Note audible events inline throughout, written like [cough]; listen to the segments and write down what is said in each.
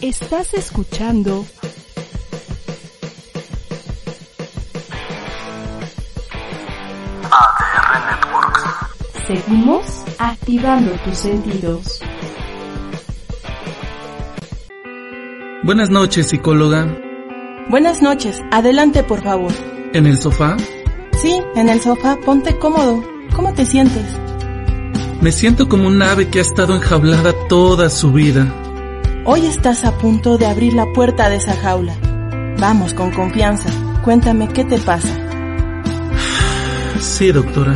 Estás escuchando ADR Networks. Seguimos activando tus sentidos. Buenas noches, psicóloga. Buenas noches. Adelante, por favor. ¿En el sofá? Sí, en el sofá. Ponte cómodo. ¿Cómo te sientes? Me siento como un ave que ha estado enjaulada toda su vida. Hoy estás a punto de abrir la puerta de esa jaula. Vamos, con confianza. Cuéntame qué te pasa. Sí, doctora.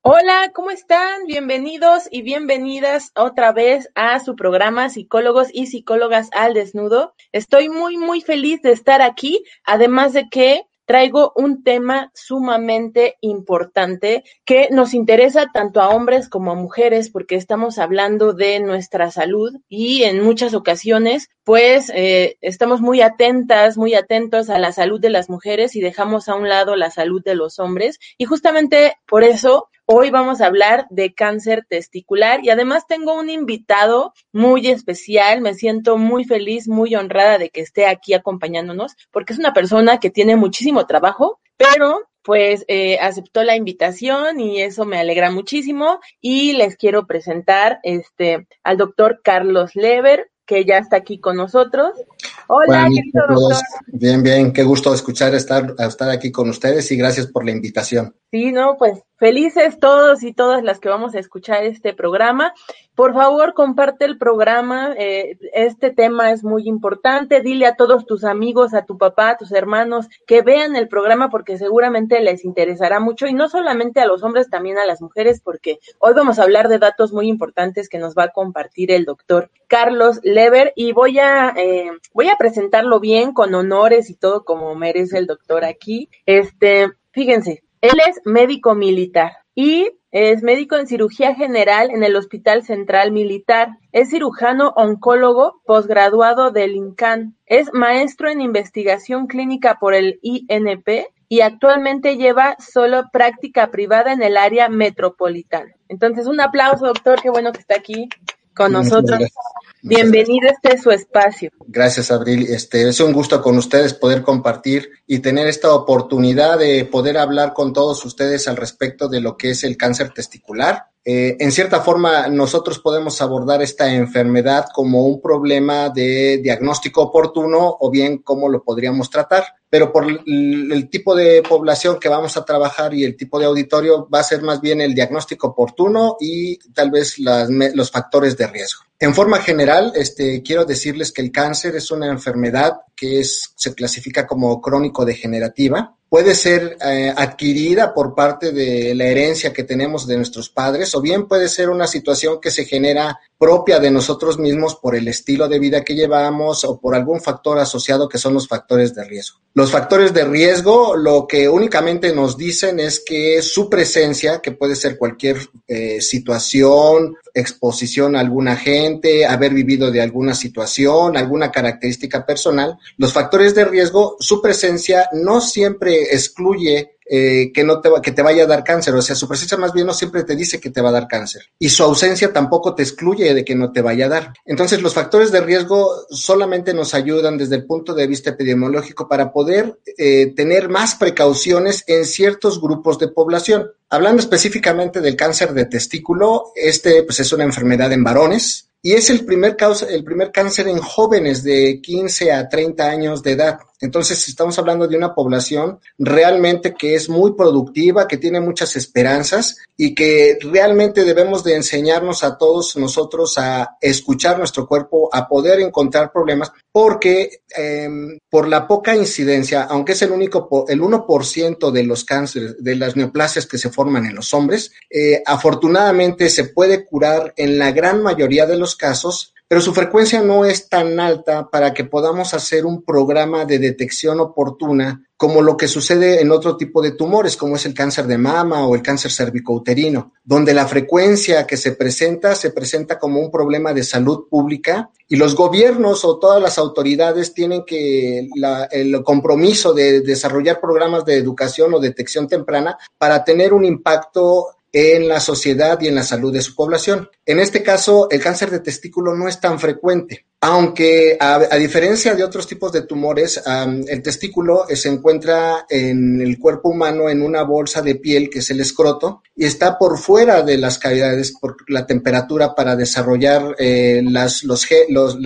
Hola, ¿cómo están? Bienvenidos y bienvenidas otra vez a su programa Psicólogos y Psicólogas al Desnudo. Estoy muy, muy feliz de estar aquí, además de que traigo un tema sumamente importante que nos interesa tanto a hombres como a mujeres porque estamos hablando de nuestra salud y en muchas ocasiones pues eh, estamos muy atentas, muy atentos a la salud de las mujeres y dejamos a un lado la salud de los hombres. Y justamente por eso Hoy vamos a hablar de cáncer testicular y además tengo un invitado muy especial. Me siento muy feliz, muy honrada de que esté aquí acompañándonos porque es una persona que tiene muchísimo trabajo, pero pues eh, aceptó la invitación y eso me alegra muchísimo y les quiero presentar este al doctor Carlos Lever que ya está aquí con nosotros. Hola, querido doctor. Bien, bien, qué gusto escuchar estar, estar aquí con ustedes y gracias por la invitación. Sí, no, pues felices todos y todas las que vamos a escuchar este programa. Por favor, comparte el programa. Eh, este tema es muy importante. Dile a todos tus amigos, a tu papá, a tus hermanos que vean el programa porque seguramente les interesará mucho y no solamente a los hombres, también a las mujeres porque hoy vamos a hablar de datos muy importantes que nos va a compartir el doctor Carlos Lever y voy a eh, voy a presentarlo bien con honores y todo como merece el doctor aquí. Este, fíjense, él es médico militar y es médico en cirugía general en el Hospital Central Militar. Es cirujano oncólogo posgraduado del INCAN. Es maestro en investigación clínica por el INP y actualmente lleva solo práctica privada en el área metropolitana. Entonces, un aplauso, doctor. Qué bueno que está aquí con nosotros. Bienvenido, este es su espacio. Gracias, Abril. Este, es un gusto con ustedes poder compartir y tener esta oportunidad de poder hablar con todos ustedes al respecto de lo que es el cáncer testicular. Eh, en cierta forma, nosotros podemos abordar esta enfermedad como un problema de diagnóstico oportuno o bien cómo lo podríamos tratar pero por el, tipo de población que vamos a trabajar y el tipo de auditorio va a ser más bien el diagnóstico oportuno y tal vez los factores de riesgo. En forma general, este, quiero decirles que el cáncer es una enfermedad que se clasifica como crónico-degenerativa. Puede ser eh, adquirida por parte de la herencia que tenemos de nuestros padres o bien puede ser una situación que se genera propia de nosotros mismos por el estilo de vida que llevamos o por algún factor asociado que son los factores de riesgo. Factores de riesgo lo que únicamente nos dicen es que su presencia, que puede ser cualquier eh, situación, exposición a algún agente, haber vivido de alguna situación, alguna característica personal, los factores de riesgo, su presencia no siempre excluye eh, que no te que te vaya a dar cáncer, o sea, su presencia más bien no siempre te dice que te va a dar cáncer y su ausencia tampoco te excluye de que no te vaya a dar. Entonces, los factores de riesgo solamente nos ayudan desde el punto de vista epidemiológico para poder eh, tener más precauciones en ciertos grupos de población. Hablando específicamente del cáncer de testículo, este pues es una enfermedad en varones y es el primer, causa, el primer cáncer en jóvenes de 15 a 30 años de edad. Entonces, estamos hablando de una población realmente que es muy productiva, que tiene muchas esperanzas y que realmente debemos de enseñarnos a todos nosotros a escuchar nuestro cuerpo, a poder encontrar problemas, porque eh, por la poca incidencia, aunque es el único, el 1% de los cánceres, de las neoplasias que se forman en los hombres, eh, afortunadamente se puede curar en la gran mayoría de los casos pero su frecuencia no es tan alta para que podamos hacer un programa de detección oportuna como lo que sucede en otro tipo de tumores, como es el cáncer de mama o el cáncer cervicouterino, donde la frecuencia que se presenta se presenta como un problema de salud pública y los gobiernos o todas las autoridades tienen que el compromiso de desarrollar programas de educación o detección temprana para tener un impacto en la sociedad y en la salud de su población. En este caso, el cáncer de testículo no es tan frecuente. Aunque a, diferencia de otros tipos de tumores, el testículo se encuentra en el cuerpo humano en una bolsa de piel que es el escroto y está por fuera de las cavidades por la temperatura para desarrollar eh, las, los, los,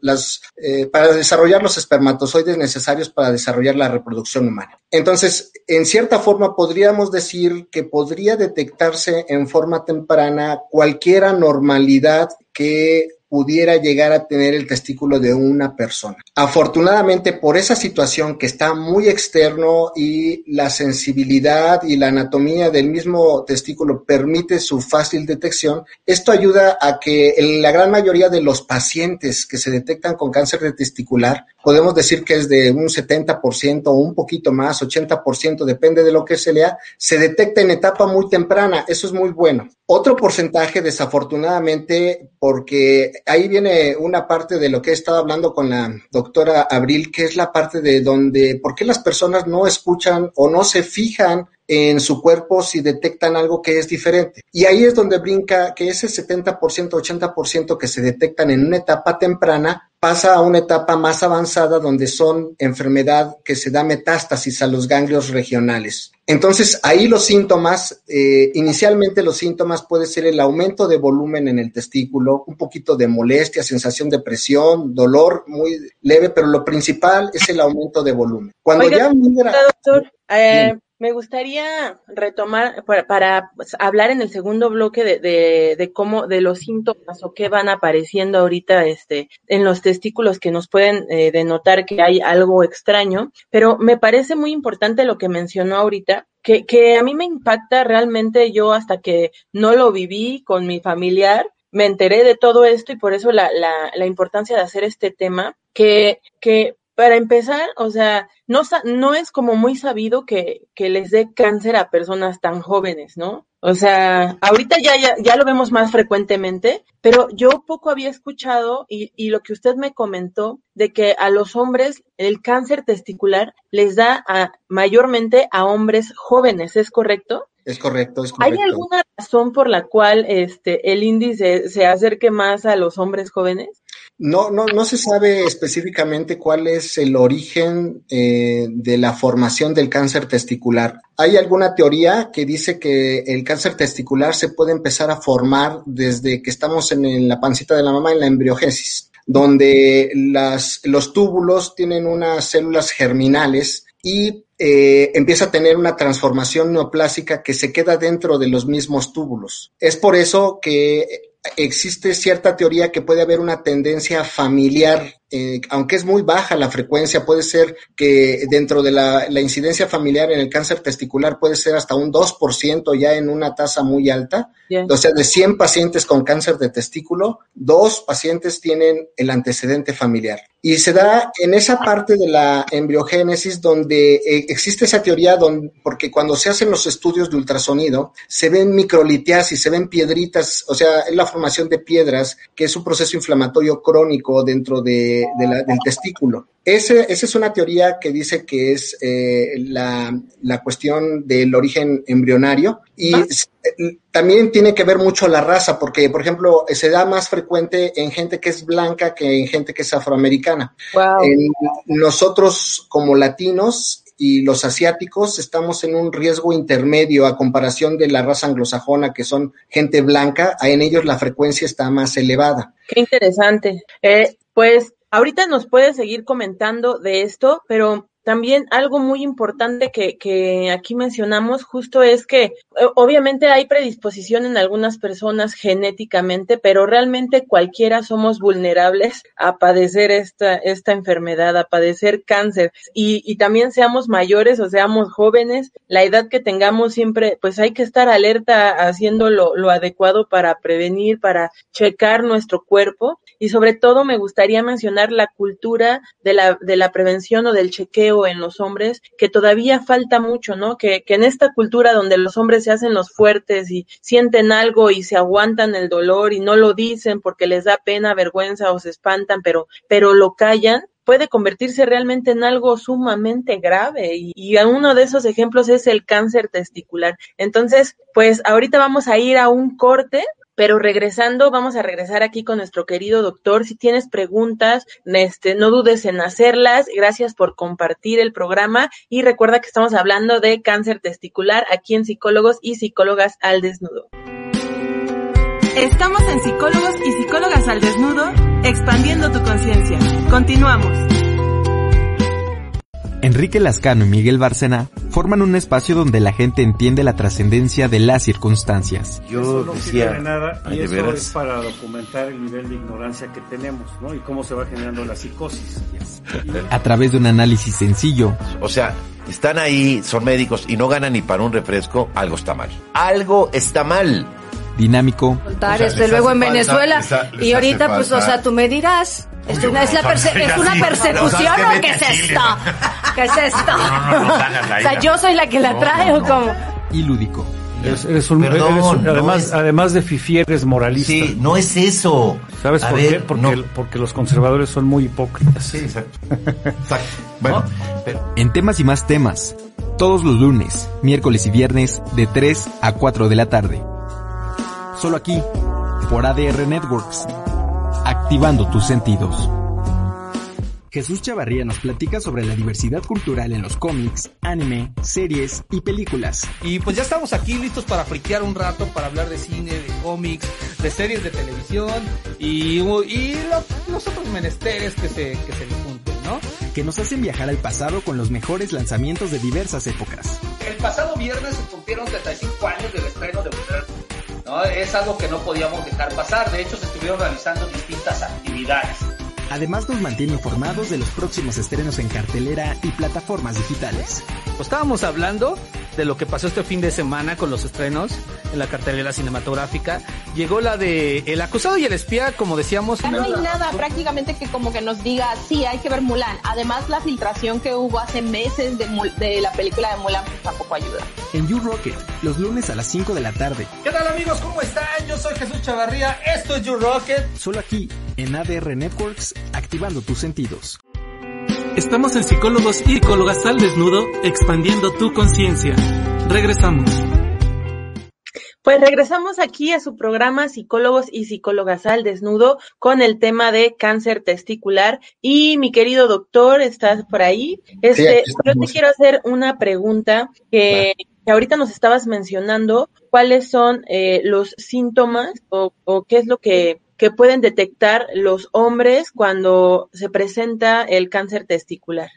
las, eh, para desarrollar los espermatozoides necesarios para desarrollar la reproducción humana. Entonces, en cierta forma podríamos decir que podría detectarse en forma temprana cualquier anormalidad que pudiera llegar a tener el testículo de una persona. Afortunadamente, por esa situación que está muy externo y la sensibilidad y la anatomía del mismo testículo permite su fácil detección, esto ayuda a que en la gran mayoría de los pacientes que se detectan con cáncer de testicular, podemos decir que es de un 70% o un poquito más, 80%, depende de lo que se lea, se detecta en etapa muy temprana. Eso es muy bueno. Otro porcentaje, desafortunadamente, porque ahí viene una parte de lo que he estado hablando con la doctora Abril, que es la parte de donde, ¿por qué las personas no escuchan o no se fijan en su cuerpo si detectan algo que es diferente. Y ahí es donde brinca que ese 70%, 80% que se detectan en una etapa temprana pasa a una etapa más avanzada donde son enfermedad que se da metástasis a los ganglios regionales. Entonces, ahí los síntomas, eh, inicialmente los síntomas puede ser el aumento de volumen en el testículo, un poquito de molestia, sensación de presión, dolor muy leve, pero lo principal es el aumento de volumen. Cuando ya doctor, eh, me gustaría retomar para, hablar en el segundo bloque de, de, cómo, de los síntomas o qué van apareciendo ahorita este, en los testículos que nos pueden eh, denotar que hay algo extraño, pero me parece muy importante lo que mencionó ahorita, que, que a mí me impacta realmente yo hasta que no lo viví con mi familiar, me enteré de todo esto y por eso la, la, la importancia de hacer este tema, que, que para empezar, o sea, no, no es como muy sabido que, les dé cáncer a personas tan jóvenes, ¿no? O sea, ahorita ya, ya, ya, lo vemos más frecuentemente, pero yo poco había escuchado y, y, lo que usted me comentó de que a los hombres el cáncer testicular les da a, mayormente a hombres jóvenes, ¿es correcto? Es correcto, es correcto. ¿Hay alguna razón por la cual este, el índice se acerque más a los hombres jóvenes? No, no, no se sabe específicamente cuál es el origen eh, de la formación del cáncer testicular. Hay alguna teoría que dice que el cáncer testicular se puede empezar a formar desde que estamos en, la pancita de la mamá, en la embriogénesis, donde las, los túbulos tienen unas células germinales y eh, empieza a tener una transformación neoplásica que se queda dentro de los mismos túbulos. Es por eso que existe cierta teoría que puede haber una tendencia familiar eh, aunque es muy baja la frecuencia, puede ser que dentro de la, incidencia familiar en el cáncer testicular puede ser hasta un 2% ya en una tasa muy alta. O sea, de 100 pacientes con cáncer de testículo, dos pacientes tienen el antecedente familiar. Y se da en esa parte de la embriogénesis donde eh, existe esa teoría, donde, porque cuando se hacen los estudios de ultrasonido, se ven microlitiasis, se ven piedritas, o sea, es la formación de piedras, que es un proceso inflamatorio crónico dentro de del testículo. esa es una teoría que dice que es eh, la, cuestión del origen embrionario y ah. eh, también tiene que ver mucho la raza, porque, por ejemplo, se da más frecuente en gente que es blanca que en gente que es afroamericana. nosotros como latinos y los asiáticos estamos en un riesgo intermedio a comparación de la raza anglosajona, que son gente blanca, en ellos la frecuencia está más elevada. Qué interesante. Eh, pues Ahorita nos puede seguir comentando de esto, pero también algo muy importante que, que aquí mencionamos justo es que eh, obviamente hay predisposición en algunas personas genéticamente, pero realmente cualquiera somos vulnerables a padecer esta, esta enfermedad, a padecer cáncer. Y, y también seamos mayores o seamos jóvenes, la edad que tengamos siempre, pues hay que estar alerta haciendo lo, lo adecuado para prevenir, para checar nuestro cuerpo. Y sobre todo me gustaría mencionar la cultura de la, de la prevención o del chequeo en los hombres que todavía falta mucho, ¿no? Que, que en esta cultura donde los hombres se hacen los fuertes y sienten algo y se aguantan el dolor y no lo dicen porque les da pena, vergüenza o se espantan, pero, pero lo callan, puede convertirse realmente en algo sumamente grave y, y, uno de esos ejemplos es el cáncer testicular. Entonces, pues ahorita vamos a ir a un corte pero regresando, vamos a regresar aquí con nuestro querido doctor. Si tienes preguntas, este, no dudes en hacerlas. Gracias por compartir el programa y recuerda que estamos hablando de cáncer testicular aquí en Psicólogos y Psicólogas al Desnudo. Estamos en Psicólogos y Psicólogas al Desnudo, expandiendo tu conciencia. Continuamos. Enrique Lascano y Miguel Bárcena forman un espacio donde la gente entiende la trascendencia de las circunstancias. Yo eso no decía, de nada y eso es para documentar el nivel de ignorancia que tenemos, ¿no? Y cómo se va generando la psicosis. A través de un análisis sencillo. O sea, están ahí, son médicos y no ganan ni para un refresco, algo está mal. Algo está mal dinámico. desde luego en Venezuela. y ahorita, pues, o sea, tú me dirás. ¿Es una, [laughs] es, una persecución o qué es esto? ¿Qué es esto? o sea, yo soy la que la trae o como. Y lúdico. Eres, un, además, además de fifi, eres moralista. Sí, no es eso. ¿Sabes por qué? Porque, porque, los conservadores son muy hipócritas. Sí, exacto. [laughs] exacto. Bueno, En temas y más temas, todos los lunes, miércoles y viernes, de 3 a 4 de la tarde solo aquí, por ADR Networks, activando tus sentidos. Jesús Chavarría nos platica sobre la diversidad cultural en los cómics, anime, series y películas. Y pues ya estamos aquí listos para friquear un rato, para hablar de cine, de cómics, de series de televisión y, y los, otros menesteres que se, que se junten, ¿no? Que nos hacen viajar al pasado con los mejores lanzamientos de diversas épocas. El pasado viernes se cumplieron 35 años del estreno de es algo que no podíamos dejar pasar, de hecho se estuvieron realizando distintas actividades. Además nos mantiene informados de los próximos estrenos en cartelera y plataformas digitales. Pues estábamos hablando de lo que pasó este fin de semana con los estrenos en la cartelera cinematográfica. Llegó la de El acusado y el espía, como decíamos. no hay nada prácticamente que como que nos diga, sí, hay que ver Mulan. Además, la filtración que hubo hace meses de, de la película de Mulan pues, tampoco ayuda. En You Rocket, los lunes a las 5 de la tarde. ¿Qué tal amigos? ¿Cómo están? Yo soy Jesús Chavarría. Esto es You Rocket. Solo aquí, en ADR Networks, activando tus sentidos. Estamos en Psicólogos y Psicólogas al Desnudo, expandiendo tu conciencia. Regresamos. Pues regresamos aquí a su programa Psicólogos y Psicólogas al Desnudo con el tema de cáncer testicular. Y mi querido doctor, ¿estás por ahí? Este, yo te quiero hacer una pregunta que, ahorita nos estabas mencionando. ¿Cuáles son eh, los síntomas o, o qué es lo que que pueden detectar los hombres cuando se presenta el cáncer testicular?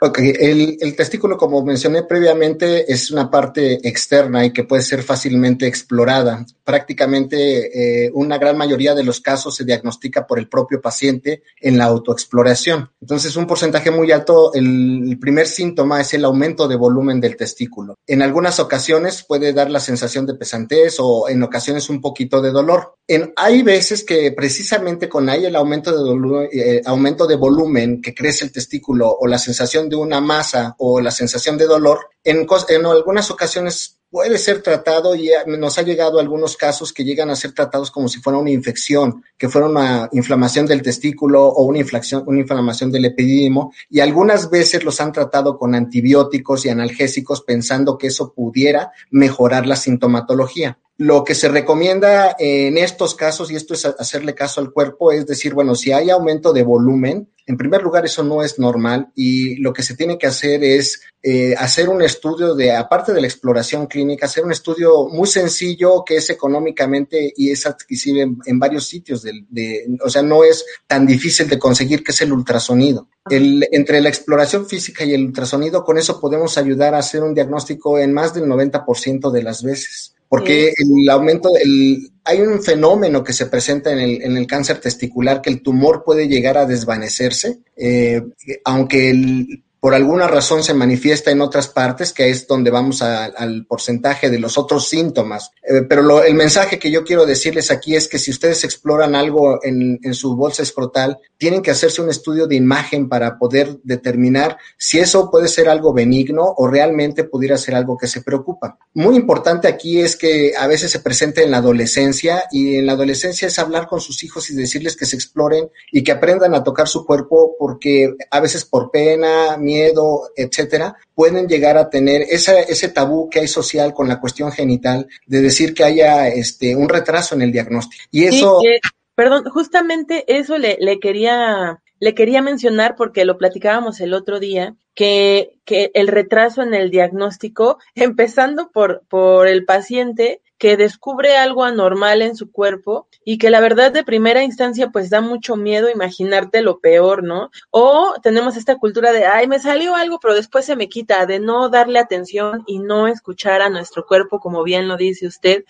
Ok, el, el, testículo, como mencioné previamente, es una parte externa y que puede ser fácilmente explorada. Prácticamente eh, una gran mayoría de los casos se diagnostica por el propio paciente en la autoexploración. Entonces, un porcentaje muy alto, el, el primer síntoma es el aumento de volumen del testículo. En algunas ocasiones puede dar la sensación de pesantez o en ocasiones un poquito de dolor. En, hay veces que precisamente con ahí el aumento de, eh, aumento de volumen que crece el testículo o la sensación de una masa o la sensación de dolor, en, algunas ocasiones puede ser tratado y nos ha llegado algunos casos que llegan a ser tratados como si fuera una infección, que fuera una inflamación del testículo o una inflamación, una inflamación del epidídimo y algunas veces los han tratado con antibióticos y analgésicos pensando que eso pudiera mejorar la sintomatología. Lo que se recomienda en estos casos, y esto es hacerle caso al cuerpo, es decir, bueno, si hay aumento de volumen, en primer lugar eso no es normal y lo que se tiene que hacer es eh, hacer un estudio de, aparte de la exploración clínica, hacer un estudio muy sencillo que es económicamente y es adquisible en, varios sitios, de, o sea, no es tan difícil de conseguir, que es el ultrasonido. El, entre la exploración física y el ultrasonido, con eso podemos ayudar a hacer un diagnóstico en más del 90% de las veces porque el aumento, el, hay un fenómeno que se presenta en el, en el cáncer testicular que el tumor puede llegar a desvanecerse, eh, aunque el, por alguna razón se manifiesta en otras partes, que es donde vamos al porcentaje de los otros síntomas. Eh, pero el mensaje que yo quiero decirles aquí es que si ustedes exploran algo en, en, su bolsa escrotal, tienen que hacerse un estudio de imagen para poder determinar si eso puede ser algo benigno o realmente pudiera ser algo que se preocupa. Muy importante aquí es que a veces se presenta en la adolescencia y en la adolescencia es hablar con sus hijos y decirles que se exploren y que aprendan a tocar su cuerpo porque a veces por pena, miedo, miedo, etcétera, pueden llegar a tener ese, ese tabú que hay social con la cuestión genital de decir que haya este un retraso en el diagnóstico. Y eso... Eh, perdón, justamente eso le, le quería le quería mencionar porque lo platicábamos el otro día, que, que el retraso en el diagnóstico, [laughs] empezando por, por el paciente, que descubre algo anormal en su cuerpo y que la verdad de primera instancia pues da mucho miedo imaginarte lo peor, ¿no? O tenemos esta cultura de, ay, me salió algo, pero después se me quita, de no darle atención y no escuchar a nuestro cuerpo, como bien lo dice usted.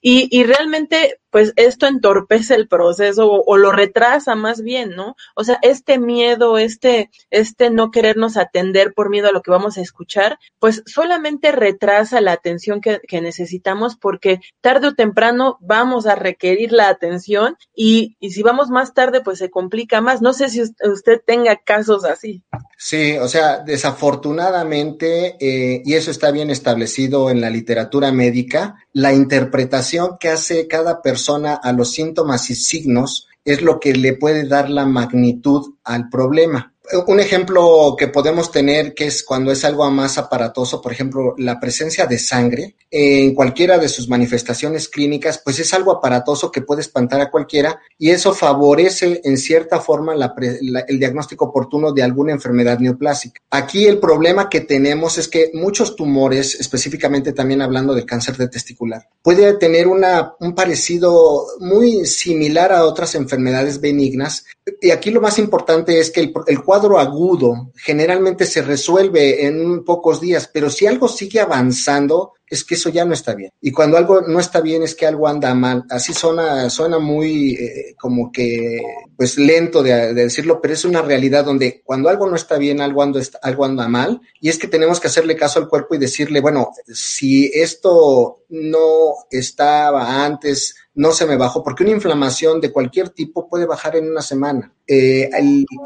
Y, y realmente pues esto entorpece el proceso o, lo retrasa más bien, ¿no? O sea, este miedo, este, este no querernos atender por miedo a lo que vamos a escuchar, pues solamente retrasa la atención que, necesitamos porque tarde o temprano vamos a requerir la atención y, y si vamos más tarde, pues se complica más. No sé si usted tenga casos así. Sí, o sea, desafortunadamente, eh, y eso está bien establecido en la literatura médica, la interpretación que hace cada persona a los síntomas y signos es lo que le puede dar la magnitud al problema un ejemplo que podemos tener que es cuando es algo más aparatoso, por ejemplo, la presencia de sangre en cualquiera de sus manifestaciones clínicas, pues es algo aparatoso que puede espantar a cualquiera y eso favorece en cierta forma el diagnóstico oportuno de alguna enfermedad neoplásica. Aquí el problema que tenemos es que muchos tumores, específicamente también hablando del cáncer de testicular, puede tener una, un parecido muy similar a otras enfermedades benignas y aquí lo más importante es que el, el cuadro agudo generalmente se resuelve en pocos días, pero si algo sigue avanzando, es que eso ya no está bien. Y cuando algo no está bien es que algo anda mal. Así suena, suena muy eh, como que, pues lento de, de, decirlo, pero es una realidad donde cuando algo no está bien, algo anda, algo anda mal. Y es que tenemos que hacerle caso al cuerpo y decirle, bueno, si esto no estaba antes, no se me bajó, porque una inflamación de cualquier tipo puede bajar en una semana. Eh,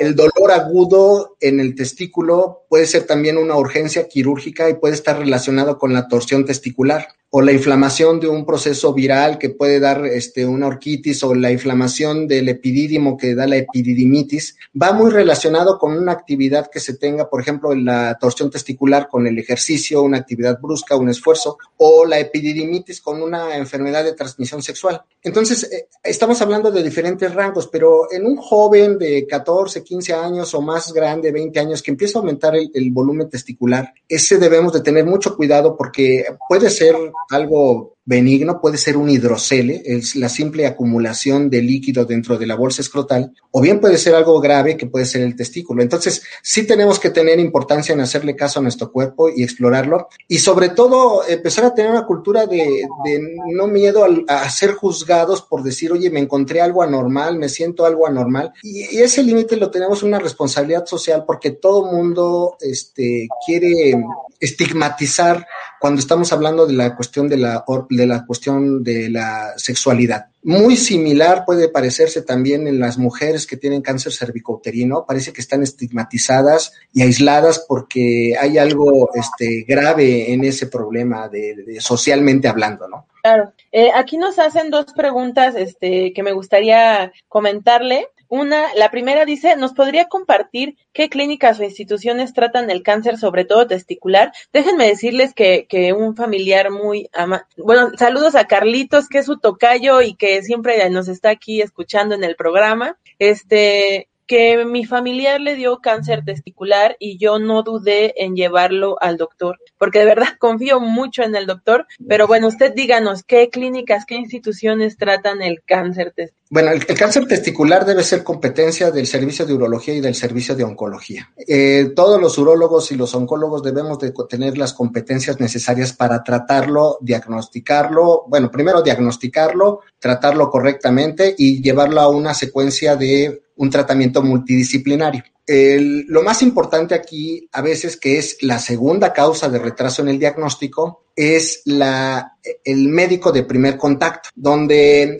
el, dolor agudo en el testículo puede ser también una urgencia quirúrgica y puede estar relacionado con la torsión testicular o la inflamación de un proceso viral que puede dar este, una orquitis o la inflamación del epidídimo que da la epididimitis, va muy relacionado con una actividad que se tenga, por ejemplo, en la torsión testicular con el ejercicio, una actividad brusca, un esfuerzo, o la epididimitis con una enfermedad de transmisión sexual. Entonces, eh, estamos hablando de diferentes rangos, pero en un joven de 14, 15 años o más grande, 20 años, que empieza a aumentar el, el volumen testicular, ese debemos de tener mucho cuidado porque puede ser algo benigno, puede ser un hidrocele, es la simple acumulación de líquido dentro de la bolsa escrotal, o bien puede ser algo grave que puede ser el testículo. Entonces, sí tenemos que tener importancia en hacerle caso a nuestro cuerpo y explorarlo, y sobre todo empezar a tener una cultura de, de no miedo a, a, ser juzgados por decir, oye, me encontré algo anormal, me siento algo anormal, y, y ese límite lo tenemos una responsabilidad social porque todo mundo este, quiere estigmatizar cuando estamos hablando de la cuestión de la de la cuestión de la sexualidad. Muy similar puede parecerse también en las mujeres que tienen cáncer cervicouterino, parece que están estigmatizadas y aisladas porque hay algo este, grave en ese problema de, socialmente hablando, ¿no? Claro. Eh, aquí nos hacen dos preguntas este, que me gustaría comentarle. Una, la primera dice, ¿nos podría compartir qué clínicas o instituciones tratan el cáncer, sobre todo testicular? Déjenme decirles que, que un familiar muy ama bueno, saludos a Carlitos, que es su tocayo y que siempre nos está aquí escuchando en el programa. Este, que mi familiar le dio cáncer testicular y yo no dudé en llevarlo al doctor, porque de verdad [laughs] confío mucho en el doctor, pero bueno, usted díganos qué clínicas, qué instituciones tratan el cáncer testicular. Bueno, el, el cáncer testicular debe ser competencia del servicio de urología y del servicio de oncología. Eh, todos los urólogos y los oncólogos debemos de tener las competencias necesarias para tratarlo, diagnosticarlo, bueno, primero diagnosticarlo, tratarlo correctamente y llevarlo a una secuencia de un tratamiento multidisciplinario. Lo más importante aquí, a veces, que es la segunda causa de retraso en el diagnóstico, es la, el médico de primer contacto, donde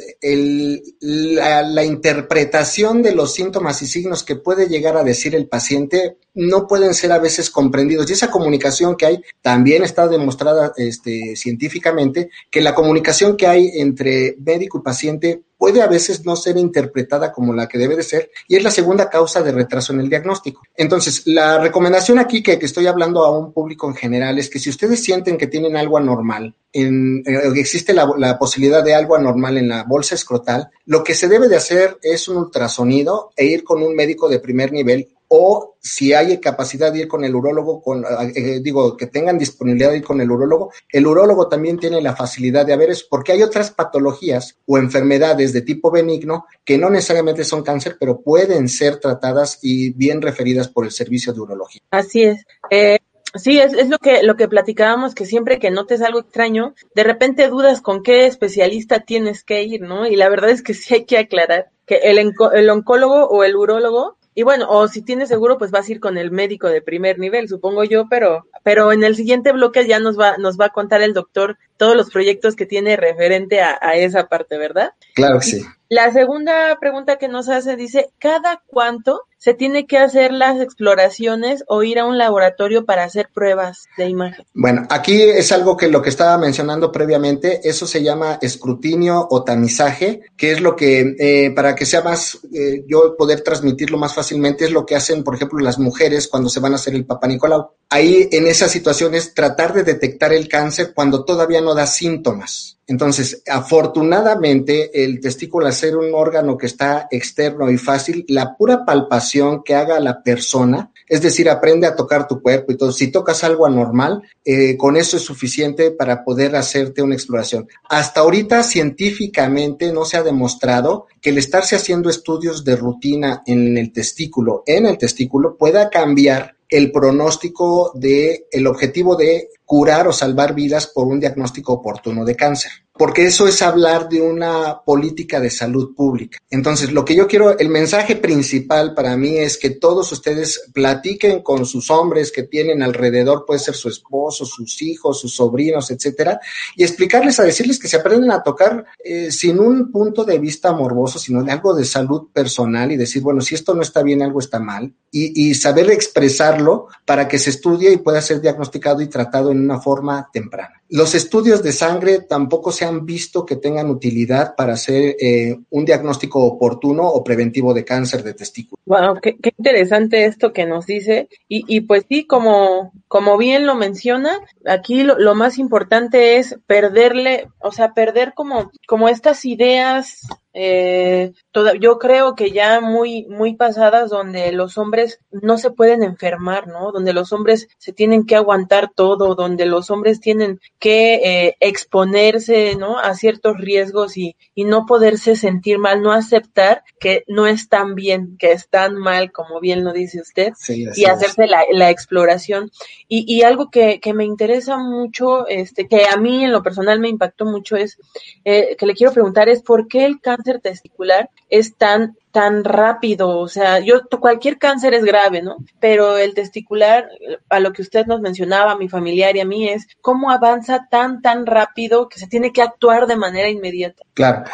la, interpretación de los síntomas y signos que puede llegar a decir el paciente no pueden ser a veces comprendidos. Y esa comunicación que hay también está demostrada este, científicamente, que la comunicación que hay entre médico y paciente puede a veces no ser interpretada como la que debe de ser y es la segunda causa de retraso en el diagnóstico. Entonces, la recomendación aquí que, estoy hablando a un público en general es que si ustedes sienten que tienen algo anormal, en, eh, existe la, la, posibilidad de algo anormal en la bolsa escrotal, lo que se debe de hacer es un ultrasonido e ir con un médico de primer nivel o si hay capacidad de ir con el urólogo, con, eh, eh, digo, que tengan disponibilidad de ir con el urólogo, el urólogo también tiene la facilidad de haber eso, porque hay otras patologías o enfermedades de tipo benigno que no necesariamente son cáncer, pero pueden ser tratadas y bien referidas por el servicio de urología. Así es. Eh, Sí, es, es, lo que lo que platicábamos, que siempre que notes algo extraño, de repente dudas con qué especialista tienes que ir, ¿no? Y la verdad es que sí hay que aclarar que el, el oncólogo o el urólogo y bueno, o si tienes seguro, pues vas a ir con el médico de primer nivel, supongo yo, pero, pero en el siguiente bloque ya nos va, nos va a contar el doctor todos los proyectos que tiene referente a, a esa parte, ¿verdad? Claro que sí. La segunda pregunta que nos hace dice, ¿cada cuánto se tiene que hacer las exploraciones o ir a un laboratorio para hacer pruebas de imagen? Bueno, aquí es algo que lo que estaba mencionando previamente, eso se llama escrutinio o tamizaje, que es lo que, eh, para que sea más, eh, yo poder transmitirlo más fácilmente, es lo que hacen, por ejemplo, las mujeres cuando se van a hacer el Papa Nicolau. Ahí en esa situación es tratar de detectar el cáncer cuando todavía no da síntomas. Entonces, afortunadamente, el testículo, al ser un órgano que está externo y fácil, la pura palpación que haga la persona, es decir, aprende a tocar tu cuerpo y todo. Si tocas algo anormal, eh, con eso es suficiente para poder hacerte una exploración. Hasta ahorita, científicamente, no se ha demostrado que el estarse haciendo estudios de rutina en el testículo, en el testículo, pueda cambiar el pronóstico de el objetivo de curar o salvar vidas por un diagnóstico oportuno de cáncer porque eso es hablar de una política de salud pública. Entonces, lo que yo quiero, el mensaje principal para mí es que todos ustedes platiquen con sus hombres que tienen alrededor, puede ser su esposo, sus hijos, sus sobrinos, etcétera, y explicarles, a decirles que se aprenden a tocar eh, sin un punto de vista morboso, sino de algo de salud personal y decir, bueno, si esto no está bien, algo está mal, y, saber expresarlo para que se estudie y pueda ser diagnosticado y tratado una forma temprana. Los estudios de sangre tampoco se han visto que tengan utilidad para hacer eh, un diagnóstico oportuno o preventivo de cáncer de testículo. Wow, qué, interesante esto que nos dice. Y pues sí, como, como bien lo menciona, aquí lo, lo, más importante es perderle, o sea, perder como, como estas ideas eh, yo creo que ya muy, muy pasadas donde los hombres no se pueden enfermar, ¿no? Donde los hombres se tienen que aguantar todo, donde los hombres tienen que eh, exponerse, ¿no? A ciertos riesgos y, y no poderse sentir mal, no aceptar que no están bien, que están mal, como bien lo dice usted, y hacerse la, la, exploración. Y, y algo que, que, me interesa mucho, este, que a mí en lo personal me impactó mucho es, eh, que le quiero preguntar es por qué el cáncer testicular es tan tan rápido, o sea, yo cualquier cáncer es grave, ¿no? Pero el testicular, a lo que usted nos mencionaba, mi familiar y a mí es cómo avanza tan tan rápido que se tiene que actuar de manera inmediata. Claro,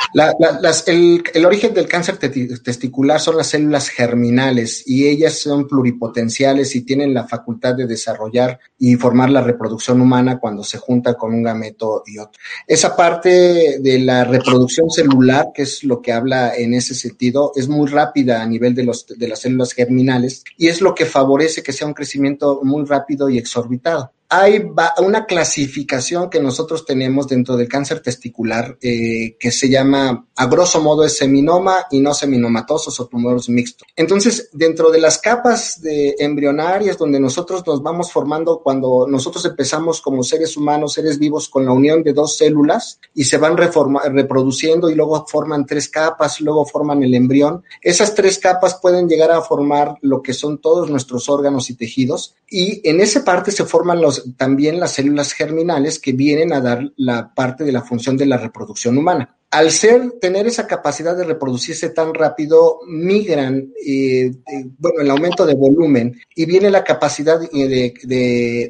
el, el, origen del cáncer testicular son las células germinales y ellas son pluripotenciales y tienen la facultad de desarrollar y formar la reproducción humana cuando se junta con un gameto y otro. Esa parte de la reproducción celular, que es lo que habla en ese sentido, es muy rápida a nivel de, los, de las células germinales y es lo que favorece que sea un crecimiento muy rápido y exorbitado hay una clasificación que nosotros tenemos dentro del cáncer testicular eh, que se llama, a grosso modo, es seminoma y no seminomatosos o tumores mixtos. Entonces, dentro de las capas de embrionarias donde nosotros nos vamos formando cuando nosotros empezamos como seres humanos, seres vivos, con la unión de dos células y se van reproduciendo y luego forman tres capas, luego forman el embrión. Esas tres capas pueden llegar a formar lo que son todos nuestros órganos y tejidos y en esa parte se forman los también las células germinales que vienen a dar la parte de la función de la reproducción humana. Al ser, tener esa capacidad de reproducirse tan rápido, migran, eh, bueno, el aumento de volumen y viene la capacidad de,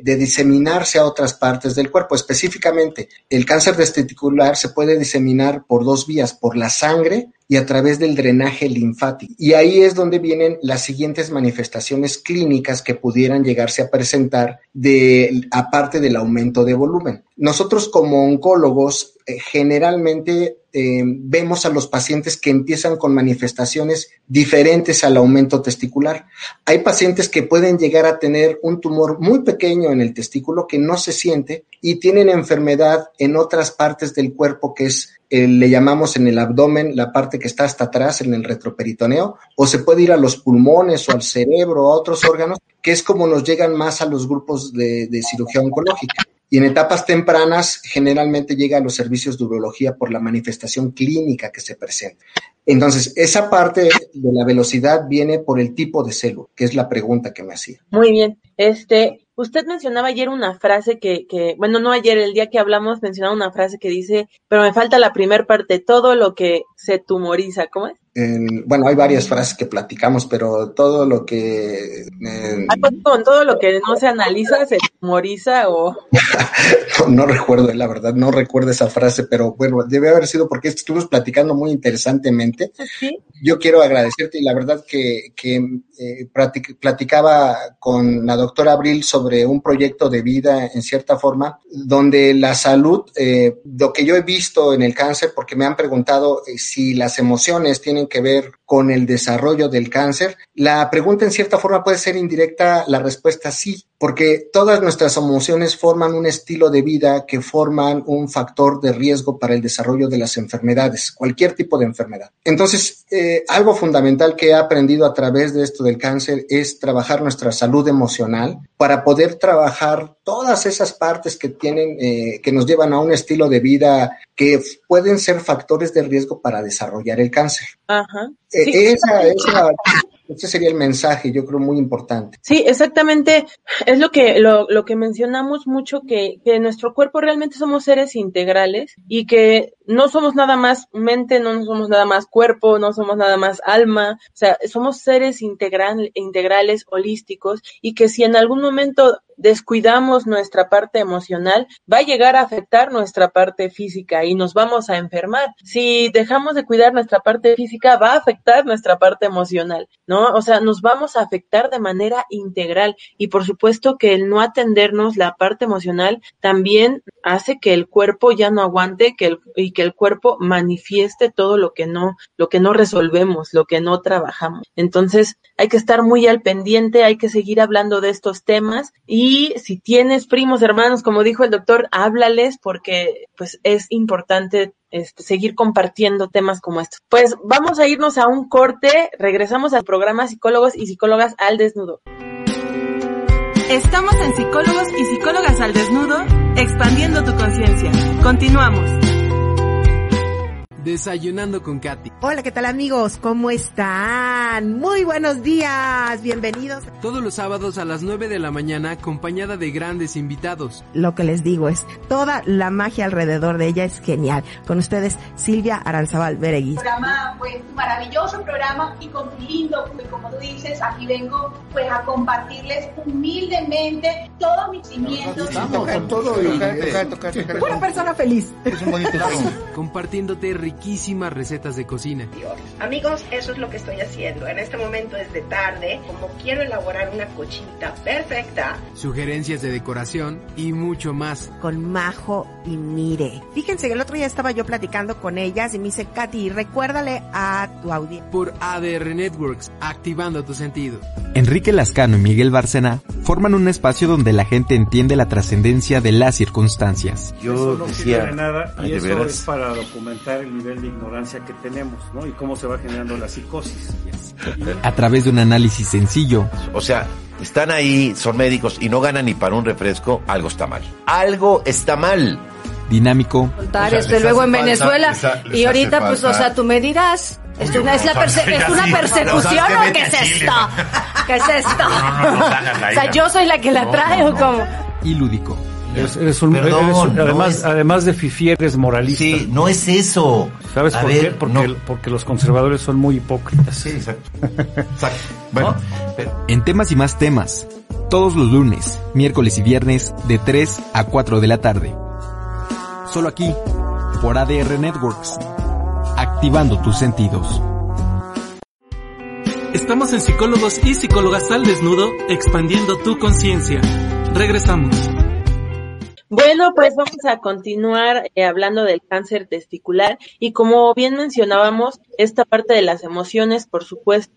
de, diseminarse a otras partes del cuerpo. Específicamente, el cáncer testicular se puede diseminar por dos vías, por la sangre y a través del drenaje linfático. Y ahí es donde vienen las siguientes manifestaciones clínicas que pudieran llegarse a presentar de aparte del aumento de volumen. Nosotros como oncólogos eh, generalmente eh, vemos a los pacientes que empiezan con manifestaciones diferentes al aumento testicular. Hay pacientes que pueden llegar a tener un tumor muy pequeño en el testículo que no se siente y tienen enfermedad en otras partes del cuerpo que es eh, le llamamos en el abdomen la parte que está hasta atrás, en el retroperitoneo, o se puede ir a los pulmones o al cerebro o a otros órganos, que es como nos llegan más a los grupos de, de cirugía oncológica. Y en etapas tempranas generalmente llega a los servicios de urología por la manifestación clínica que se presenta. Entonces, esa parte de la velocidad viene por el tipo de célula, que es la pregunta que me hacía. Muy bien. Este, usted mencionaba ayer una frase que, que, bueno, no ayer, el día que hablamos, mencionaba una frase que dice, pero me falta la primer parte, todo lo que se tumoriza, ¿cómo es? Bueno, hay varias frases que platicamos, pero todo lo que... Eh, con todo lo que no se analiza, se tumoriza o... [laughs] no, recuerdo, la verdad, no recuerdo esa frase, pero bueno, debe haber sido porque estuvimos platicando muy interesantemente. Yo quiero agradecerte y la verdad que, que eh, platicaba con la doctora Abril sobre un proyecto de vida, en cierta forma, donde la salud, eh, lo que yo he visto en el cáncer, porque me han preguntado eh, si las emociones tienen que ver con el desarrollo del cáncer, la pregunta en cierta forma puede ser indirecta, la respuesta sí, porque todas nuestras emociones forman un estilo de vida que forman un factor de riesgo para el desarrollo de las enfermedades, cualquier tipo de enfermedad. Entonces, eh, algo fundamental que he aprendido a través de esto del cáncer es trabajar nuestra salud emocional para poder trabajar todas esas partes que tienen, eh, que nos llevan a un estilo de vida que pueden ser factores de riesgo para desarrollar el cáncer. Ajá. Eh, esa, esa, ese sería el mensaje, yo creo, muy importante. Sí, exactamente. Es lo que, lo, lo que mencionamos mucho, que, que nuestro cuerpo realmente somos seres integrales y que no somos nada más mente, no somos nada más cuerpo, no somos nada más alma, o sea, somos seres integral, integrales, holísticos y que si en algún momento descuidamos nuestra parte emocional, va a llegar a afectar nuestra parte física y nos vamos a enfermar. Si dejamos de cuidar nuestra parte física, va a afectar nuestra parte emocional, ¿no? O sea, nos vamos a afectar de manera integral y por supuesto que el no atendernos la parte emocional también hace que el cuerpo ya no aguante que el, y que el cuerpo manifieste todo lo que no, lo que no resolvemos, lo que no trabajamos. Entonces, hay que estar muy al pendiente, hay que seguir hablando de estos temas y si tienes primos, hermanos, como dijo el doctor, háblales porque pues es importante este, seguir compartiendo temas como estos. Pues vamos a irnos a un corte, regresamos al programa Psicólogos y Psicólogas al Desnudo. Estamos en Psicólogos y Psicólogas al Desnudo, expandiendo tu conciencia. Continuamos. Desayunando con Katy. Hola, ¿qué tal amigos? ¿Cómo están? Muy buenos días, bienvenidos. Todos los sábados a las 9 de la mañana acompañada de grandes invitados. Lo que les digo es, toda la magia alrededor de ella es genial. Con ustedes, Silvia Aranzabal Bereguis. Programa, pues maravilloso programa y con lindo, pues como tú dices, aquí vengo pues a compartirles humildemente todos mis cimientos. Estamos con todo y Una persona feliz. Es un bonito [laughs] Compartiéndote riquísimas recetas de cocina. Amigos, eso es lo que estoy haciendo. En este momento es de tarde, como quiero elaborar una cochinita perfecta. Sugerencias de decoración y mucho más. Con Majo y Mire. Fíjense que el otro día estaba yo platicando con ellas y me dice, Katy, recuérdale a tu audiencia. Por ADR Networks, activando tu sentido. Enrique Lascano y Miguel Barcena forman un espacio donde la gente entiende la trascendencia de las circunstancias. Yo no decía, nada y eso es para documentar el nivel de ignorancia que tenemos, ¿no? Y cómo se va generando la psicosis. A través de un análisis sencillo. O sea, están ahí, son médicos y no ganan ni para un refresco, algo está mal. Algo está mal. Dinámico. Contar esto luego en Venezuela. y ahorita, pues, o sea, tú me dirás. ¿Es una, es, la ¿Es una persecución o qué es esto? ¿Qué es esto? o sea, yo soy la que la traigo como... Y lúdico. Eres, un, además, además de fifi, eres moralista. Sí, no es eso. ¿Sabes por qué? Porque, porque, los conservadores son muy hipócritas. Sí, exacto. [laughs] exacto. Bueno, en temas y más temas, todos los lunes, miércoles y viernes, de 3 a 4 de la tarde. Solo aquí, por ADR Networks, activando tus sentidos. Estamos en Psicólogos y Psicólogas al Desnudo, expandiendo tu conciencia. Regresamos. Bueno, pues vamos a continuar eh, hablando del cáncer testicular y como bien mencionábamos, esta parte de las emociones, por supuesto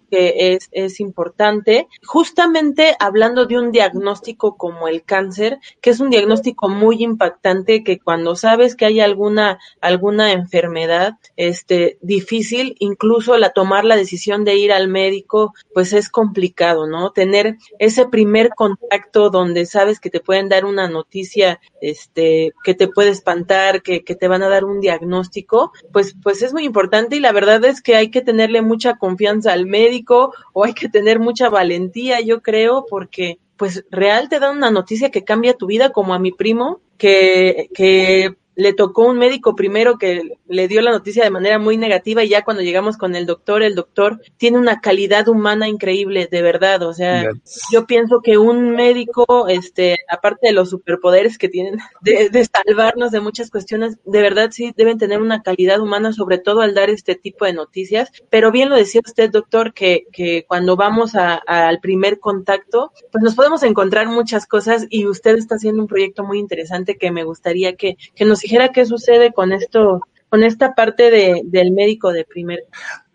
es, es importante. Justamente hablando de un diagnóstico como el cáncer, que es un diagnóstico muy impactante que cuando sabes que hay alguna, alguna enfermedad, este, difícil, incluso la tomar la decisión de ir al médico, pues es complicado, ¿no? Tener ese primer contacto donde sabes que te pueden dar una noticia este, que te puede espantar, que, que te van a dar un diagnóstico, pues, pues es muy importante y la verdad es que hay que tenerle mucha confianza al médico o hay que tener mucha valentía, yo creo, porque pues real te dan una noticia que cambia tu vida, como a mi primo, que, que le tocó un médico primero que le dio la noticia de manera muy negativa y ya cuando llegamos con el doctor, el doctor tiene una calidad humana increíble, de verdad. O sea, yo pienso que un médico, este, aparte de los superpoderes que tienen [laughs] de, de, salvarnos de muchas cuestiones, de verdad sí deben tener una calidad humana, sobre todo al dar este tipo de noticias. Pero bien lo decía usted, doctor, que, que cuando vamos a, al primer contacto, pues nos podemos encontrar muchas cosas y usted está haciendo un proyecto muy interesante que me gustaría que, que nos dijera qué sucede con esto, con esta parte de, del médico de primer.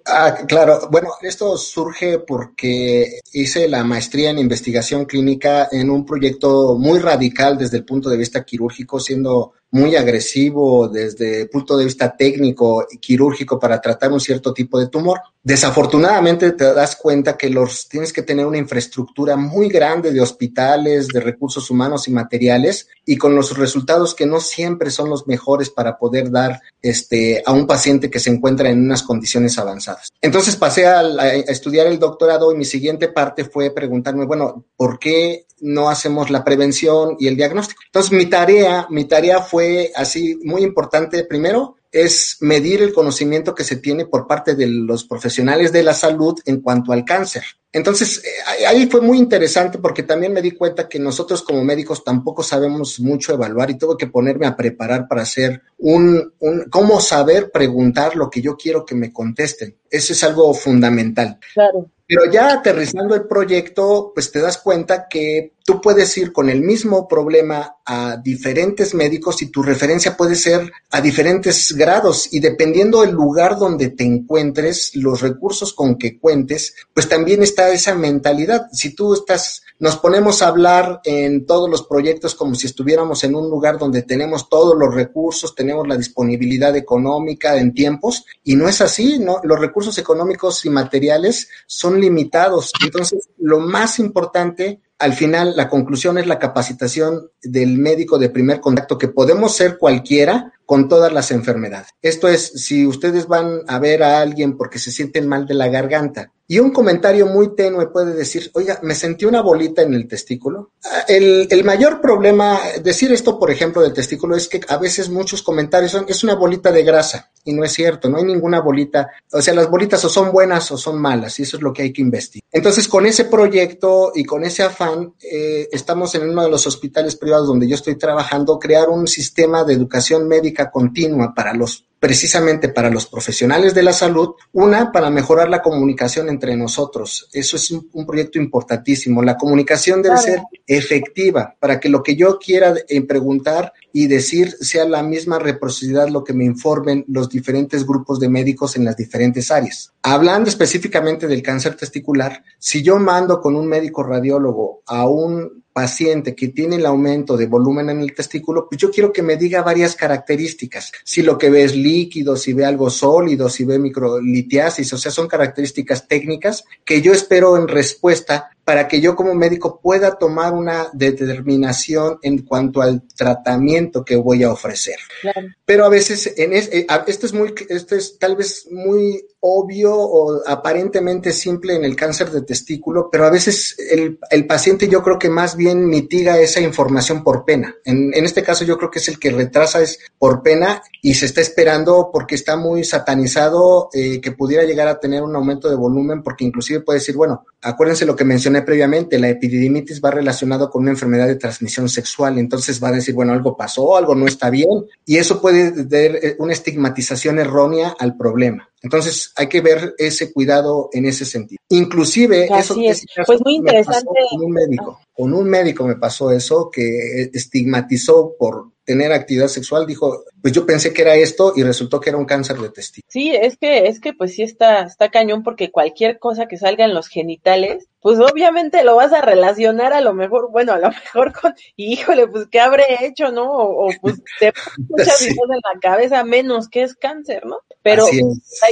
Ah, claro. Bueno, esto surge porque hice la maestría en investigación clínica en un proyecto muy radical desde el punto de vista quirúrgico, siendo muy agresivo desde el punto de vista técnico y quirúrgico para tratar un cierto tipo de tumor. Desafortunadamente te das cuenta que los tienes que tener una infraestructura muy grande de hospitales, de recursos humanos y materiales y con los resultados que no siempre son los mejores para poder dar este a un paciente que se encuentra en unas condiciones avanzadas. Entonces pasé a, a estudiar el doctorado y mi siguiente parte fue preguntarme, bueno, ¿por qué no hacemos la prevención y el diagnóstico? Entonces mi tarea, mi tarea fue fue así muy importante. Primero, es medir el conocimiento que se tiene por parte de los profesionales de la salud en cuanto al cáncer. Entonces, eh, ahí fue muy interesante porque también me di cuenta que nosotros como médicos tampoco sabemos mucho evaluar y tuve que ponerme a preparar para hacer un, un cómo saber preguntar lo que yo quiero que me contesten. Eso es algo fundamental. Claro. Pero ya aterrizando el proyecto, pues te das cuenta que tú puedes ir con el mismo problema a diferentes médicos y tu referencia puede ser a diferentes grados y dependiendo del lugar donde te encuentres, los recursos con que cuentes, pues también está esa mentalidad. Si tú estás, nos ponemos a hablar en todos los proyectos como si estuviéramos en un lugar donde tenemos todos los recursos, tenemos la disponibilidad económica en tiempos y no es así, ¿no? Los recursos económicos y materiales son limitados. Entonces, lo más importante al final la conclusión es la capacitación del médico de primer contacto, que podemos ser cualquiera con todas las enfermedades. Esto es, si ustedes van a ver a alguien porque se sienten mal de la garganta y un comentario muy tenue puede decir, oiga, me sentí una bolita en el testículo. Ah, el, mayor problema, decir esto, por ejemplo, del testículo, es que a veces muchos comentarios son, es una bolita de grasa, y no es cierto, no hay ninguna bolita, o sea, las bolitas o son buenas o son malas, y eso es lo que hay que investigar. Entonces, con ese proyecto y con ese afán, eh, estamos en uno de los hospitales privados donde yo estoy trabajando, crear un sistema de educación médica continua para los precisamente para los profesionales de la salud, una para mejorar la comunicación entre nosotros. Eso es un, un proyecto importantísimo. La comunicación debe ser efectiva para que lo que yo quiera eh, preguntar y decir sea la misma reciprocidad lo que me informen los diferentes grupos de médicos en las diferentes áreas. Hablando específicamente del cáncer testicular, si yo mando con un médico radiólogo a un paciente que tiene el aumento de volumen en el testículo, pues yo quiero que me diga varias características. Si lo que ve es líquido, si ve algo sólido, si ve microlitiasis, o sea, son características técnicas que yo espero en respuesta para que yo como médico pueda tomar una determinación en cuanto al tratamiento que voy a ofrecer. Claro. Pero a veces, en es, eh, esto es muy, esto es tal vez muy obvio o aparentemente simple en el cáncer de testículo, pero a veces el, el paciente yo creo que más bien mitiga esa información por pena. En, en, este caso yo creo que es el que retrasa es por pena y se está esperando porque está muy satanizado eh, que pudiera llegar a tener un aumento de volumen porque inclusive puede decir, bueno, acuérdense lo que mencioné previamente, la epididimitis va relacionado con una enfermedad de transmisión sexual, entonces va a decir, bueno, algo pasó, algo no está bien y eso puede dar una estigmatización errónea al problema. Entonces hay que ver ese cuidado en ese sentido. Inclusive, eso es. pues muy interesante. con un médico, con un médico me pasó eso que estigmatizó por tener actividad sexual, dijo, pues yo pensé que era esto y resultó que era un cáncer de testículo. Sí, es que, es que pues sí está, está cañón porque cualquier cosa que salga en los genitales, pues obviamente lo vas a relacionar a lo mejor, bueno, a lo mejor [laughs] con, híjole, pues qué habré hecho, ¿no? O, pues te [laughs] muchas sí. en la cabeza, menos que es cáncer, ¿no? Pero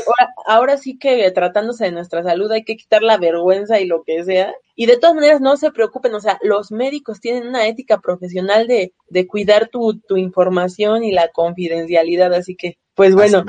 ahora, ahora sí que tratándose de nuestra salud hay que quitar la vergüenza y lo que sea. Y de todas maneras, no se preocupen, o sea, los médicos tienen una ética profesional de, de cuidar tu, tu información y la confidencialidad, así que, pues bueno,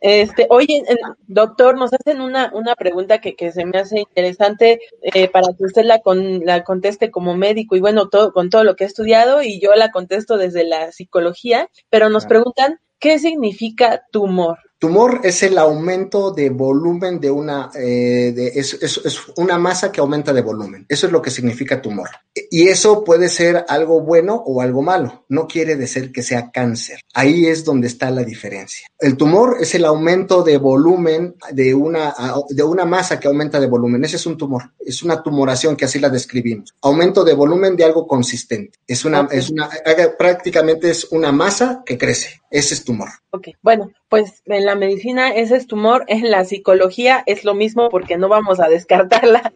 este, oye, doctor, nos hacen una, una pregunta que, que se me hace interesante eh, para que usted la, con, la conteste como médico y bueno, todo, con todo lo que he estudiado y yo la contesto desde la psicología, pero nos preguntan, ¿qué significa tumor? Tumor es el aumento de volumen de una, eh, de, es, es, es, una masa que aumenta de volumen. Eso es lo que significa tumor. Y eso puede ser algo bueno o algo malo. No quiere decir que sea cáncer. Ahí es donde está la diferencia. El tumor es el aumento de volumen de una, de una masa que aumenta de volumen. Ese es un tumor. Es una tumoración que así la describimos. Aumento de volumen de algo consistente. Es una, okay. es una, prácticamente es una masa que crece. Ese es tumor. Ok, bueno, pues en la medicina ese es tumor, en la psicología es lo mismo porque no vamos a descartar la,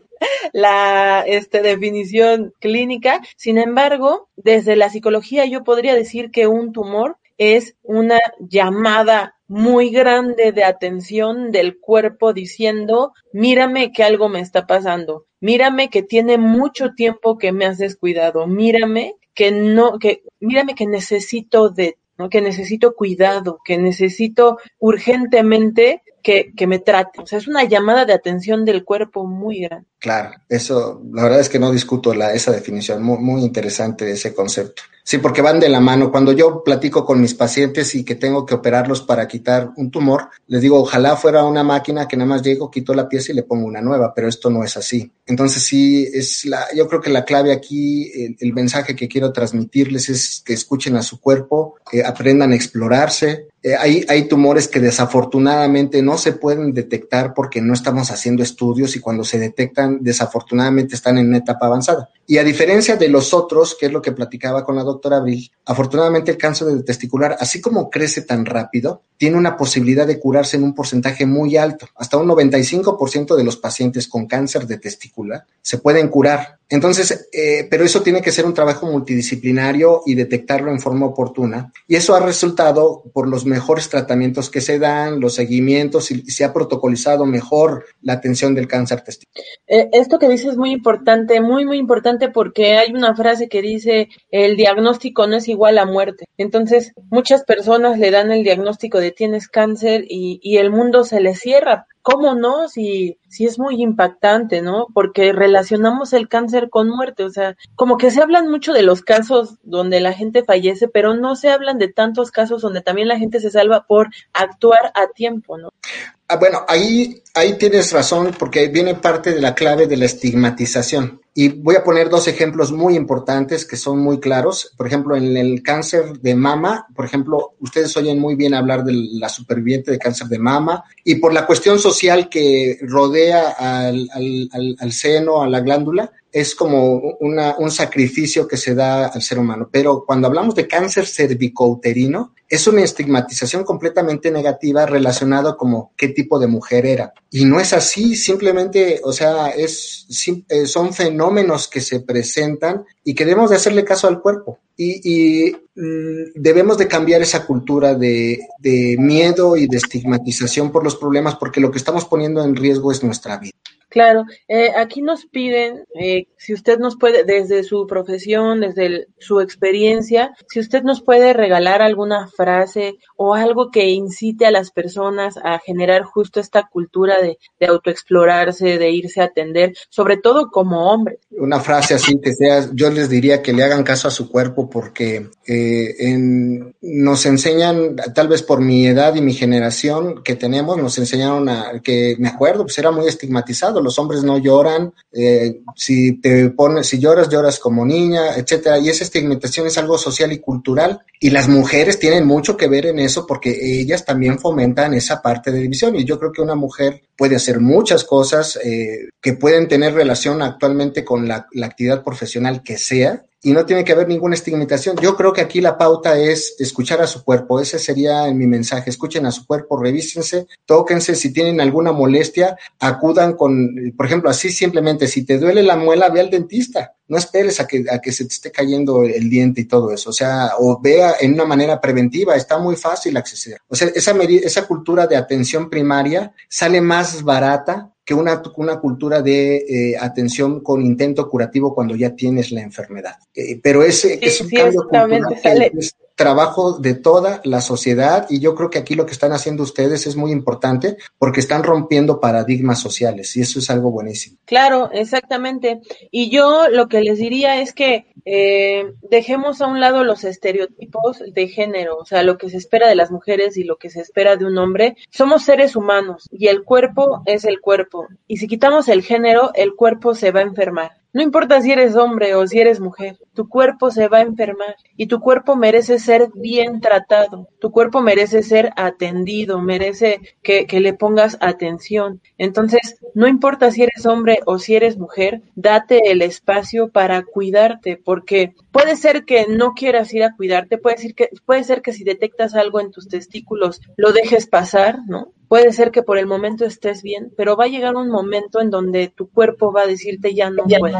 la este, definición clínica. Sin embargo, desde la psicología yo podría decir que un tumor es una llamada muy grande de atención del cuerpo diciendo, mírame que algo me está pasando, mírame que tiene mucho tiempo que me has descuidado, mírame que no, que, mírame que necesito de ¿no? que necesito cuidado, que necesito urgentemente que, que, me trate. O sea, es una llamada de atención del cuerpo muy grande. Claro, eso, la verdad es que no discuto la, esa definición, muy, muy interesante ese concepto. Sí, porque van de la mano. Cuando yo platico con mis pacientes y que tengo que operarlos para quitar un tumor, les digo, ojalá fuera una máquina que nada más llego, quito la pieza y le pongo una nueva, pero esto no es así. Entonces sí, es la, yo creo que la clave aquí, el, el mensaje que quiero transmitirles es que escuchen a su cuerpo, que aprendan a explorarse, eh, hay, hay, tumores que desafortunadamente no se pueden detectar porque no estamos haciendo estudios y cuando se detectan, desafortunadamente están en una etapa avanzada. Y a diferencia de los otros, que es lo que platicaba con la doctora Abril, afortunadamente el cáncer de testicular, así como crece tan rápido, tiene una posibilidad de curarse en un porcentaje muy alto. Hasta un 95% de los pacientes con cáncer de testicular se pueden curar. Entonces, eh, pero eso tiene que ser un trabajo multidisciplinario y detectarlo en forma oportuna. Y eso ha resultado por los mejores tratamientos que se dan, los seguimientos y se ha protocolizado mejor la atención del cáncer testicular. Eh, esto que dices es muy importante, muy, muy importante porque hay una frase que dice el diagnóstico no es igual a muerte. Entonces, muchas personas le dan el diagnóstico de tienes cáncer y, y el mundo se le cierra ¿cómo no? Si, si es muy impactante, ¿no? Porque relacionamos el cáncer con muerte, o sea, como que se hablan mucho de los casos donde la gente fallece, pero no se hablan de tantos casos donde también la gente se salva por actuar a tiempo, ¿no? Ah, bueno, ahí, ahí tienes razón porque viene parte de la clave de la estigmatización. Y voy a poner dos ejemplos muy importantes que son muy claros. Por ejemplo, en el cáncer de mama, por ejemplo, ustedes oyen muy bien hablar de la superviviente de cáncer de mama y por la cuestión social que rodea al, al, al, seno, a la glándula, es como una, un sacrificio que se da al ser humano. Pero cuando hablamos de cáncer cervicouterino, es una estigmatización completamente negativa relacionada como qué tipo de mujer era. Y no es así, simplemente, o sea, es, son fenómenos que se presentan y que debemos de hacerle caso al cuerpo. Y, y mm, debemos de cambiar esa cultura de, de miedo y de estigmatización por los problemas porque lo que estamos poniendo en riesgo es nuestra vida. Claro, eh, aquí nos piden, eh, si usted nos puede, desde su profesión, desde su experiencia, si usted nos puede regalar alguna frase o algo que incite a las personas a generar justo esta cultura de, autoexplorarse, de irse a atender, sobre todo como hombres. una frase así que sea, yo les diría que le hagan caso a su cuerpo porque eh, nos enseñan, tal vez por mi edad y mi generación que tenemos, nos enseñaron a, que me acuerdo, pues era muy estigmatizado, los hombres no lloran, eh, si te pones, si lloras, lloras como niña, etcétera, y esa estigmatización es algo social y cultural, y las mujeres tienen mucho que ver en eso porque ellas también fomentan esa parte de división, y yo creo que una mujer puede hacer muchas cosas eh, que pueden tener relación actualmente con la, la actividad profesional que sea, y no tiene que haber ninguna estigmatización. Yo creo que aquí la pauta es escuchar a su cuerpo. Ese sería mi mensaje. Escuchen a su cuerpo, revísense, tóquense. Si tienen alguna molestia, acudan con, por ejemplo, así simplemente, si te duele la muela, ve al dentista. No esperes a que, a que se te esté cayendo el diente y todo eso. O sea, o vea en una manera preventiva. Está muy fácil acceder. O sea, esa, esa cultura de atención primaria sale más barata que una, una cultura de eh, atención con intento curativo cuando ya tienes la enfermedad. Eh, pero ese es un cambio cultural que es trabajo de toda la sociedad y yo creo que aquí lo que están haciendo ustedes es muy importante porque están rompiendo paradigmas sociales y eso es algo buenísimo. Claro, exactamente. Y yo lo que les diría es que eh, dejemos a un lado los estereotipos de género, o sea, lo que se espera de las mujeres y lo que se espera de un hombre. Somos seres humanos y el cuerpo es el cuerpo. Y si quitamos el género, el cuerpo se va a enfermar. No importa si eres hombre o si eres mujer, tu cuerpo se va a enfermar y tu cuerpo merece ser bien tratado, tu cuerpo merece ser atendido, merece que, le pongas atención. Entonces, no importa si eres hombre o si eres mujer, date el espacio para cuidarte, porque puede ser que no quieras ir a cuidarte, puede, ser que, puede ser que si detectas algo en tus testículos lo dejes pasar, ¿no? Puede ser que por el momento estés bien, pero va a llegar un momento en donde tu cuerpo va a decirte ya no puedo.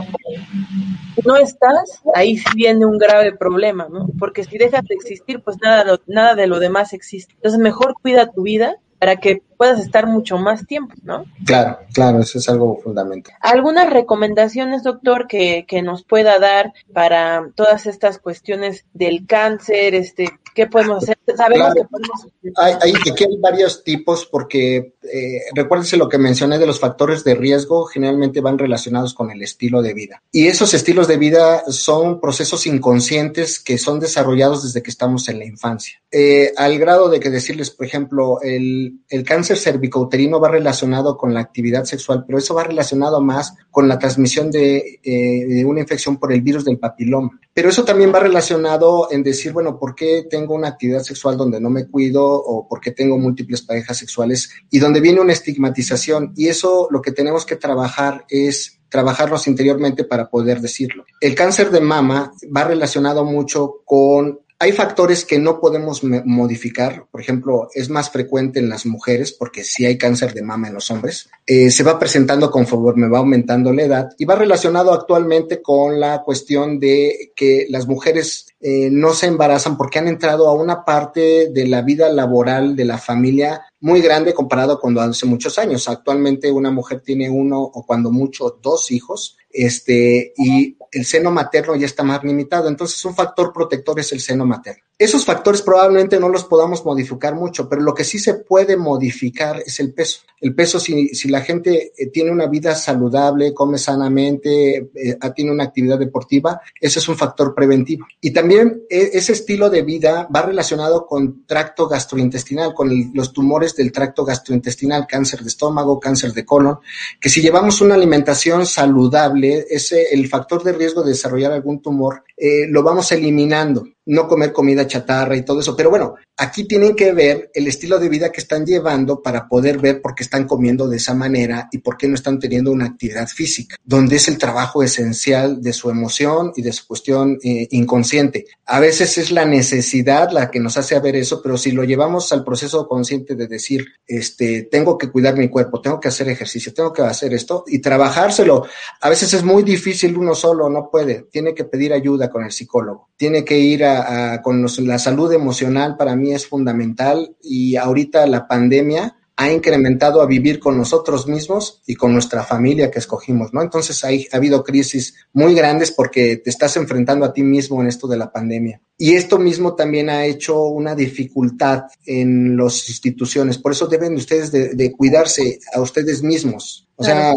no estás, ahí sí viene un grave problema, ¿no? Porque si dejas de existir, pues nada, nada de lo demás existe. Entonces mejor cuida tu vida para que puedas estar mucho más tiempo, ¿no? Claro, claro, eso es algo fundamental. ¿Algunas recomendaciones, doctor, que, que nos pueda dar para todas estas cuestiones del cáncer, este, ¿Qué podemos hacer? Sabemos que podemos hay, hay, aquí hay varios tipos porque eh, recuérdense lo que mencioné de los factores de riesgo, generalmente van relacionados con el estilo de vida. Y esos estilos de vida son procesos inconscientes que son desarrollados desde que estamos en la infancia. Eh, al grado de que decirles, por ejemplo, el, el cáncer cervicouterino va relacionado con la actividad sexual, pero eso va relacionado más con la transmisión de, eh, de una infección por el virus del papiloma. Pero eso también va relacionado en decir, bueno, ¿por qué tengo una actividad sexual donde no me cuido o por qué tengo múltiples parejas sexuales y donde viene una estigmatización? Y eso lo que tenemos que trabajar es trabajarnos interiormente para poder decirlo. El cáncer de mama va relacionado mucho con hay factores que no podemos modificar, por ejemplo, es más frecuente en las mujeres porque si hay cáncer de mama en los hombres, eh, se va presentando conforme va aumentando la edad y va relacionado actualmente con la cuestión de que las mujeres eh, no se embarazan porque han entrado a una parte de la vida laboral de la familia muy grande comparado con hace muchos años. Actualmente una mujer tiene uno o cuando mucho dos hijos, este, y el seno materno ya está más limitado. Entonces, un factor protector es el seno materno. Esos factores probablemente no los podamos modificar mucho, pero lo que sí se puede modificar es el peso. El peso, si, si la gente eh, tiene una vida saludable, come sanamente, eh, tiene una actividad deportiva, ese es un factor preventivo. Y también e, ese estilo de vida va relacionado con tracto gastrointestinal, con los tumores del tracto gastrointestinal, cáncer de estómago, cáncer de colon, que si llevamos una alimentación saludable, ese, el factor de riesgo de desarrollar algún tumor, eh, lo vamos eliminando no comer comida chatarra y todo eso. Pero bueno, aquí tienen que ver el estilo de vida que están llevando para poder ver por qué están comiendo de esa manera y por qué no están teniendo una actividad física, donde es el trabajo esencial de su emoción y de su cuestión eh, inconsciente. A veces es la necesidad la que nos hace ver eso, pero si lo llevamos al proceso consciente de decir, este, tengo que cuidar mi cuerpo, tengo que hacer ejercicio, tengo que hacer esto y trabajárselo. A veces es muy difícil uno solo, no puede, tiene que pedir ayuda con el psicólogo, tiene que ir a con la salud emocional para mí es fundamental y ahorita la pandemia ha incrementado a vivir con nosotros mismos y con nuestra familia que escogimos, ¿no? Entonces hay, ha habido crisis muy grandes porque te estás enfrentando a ti mismo en esto de la pandemia. Y esto mismo también ha hecho una dificultad en las instituciones. Por eso deben ustedes de, de cuidarse a ustedes mismos O sea,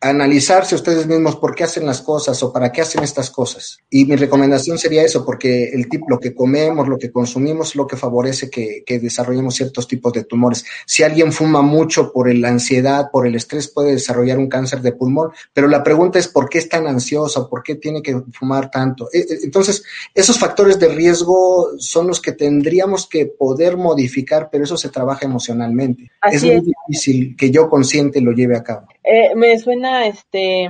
analizarse ustedes mismos por qué hacen las cosas o para qué hacen estas cosas. Y mi recomendación sería eso, porque el tipo, lo que comemos, lo que consumimos, lo que favorece que, que desarrollemos ciertos tipos de tumores. Si alguien fuma mucho por la ansiedad, por el estrés, puede desarrollar un cáncer de pulmón, pero la pregunta es por qué es tan ansioso, por qué tiene que fumar tanto. E, e, entonces, esos factores de riesgo son los que tendríamos que poder modificar, pero eso se trabaja emocionalmente. es muy difícil que yo consciente lo lleve a cabo. Eh, me suena este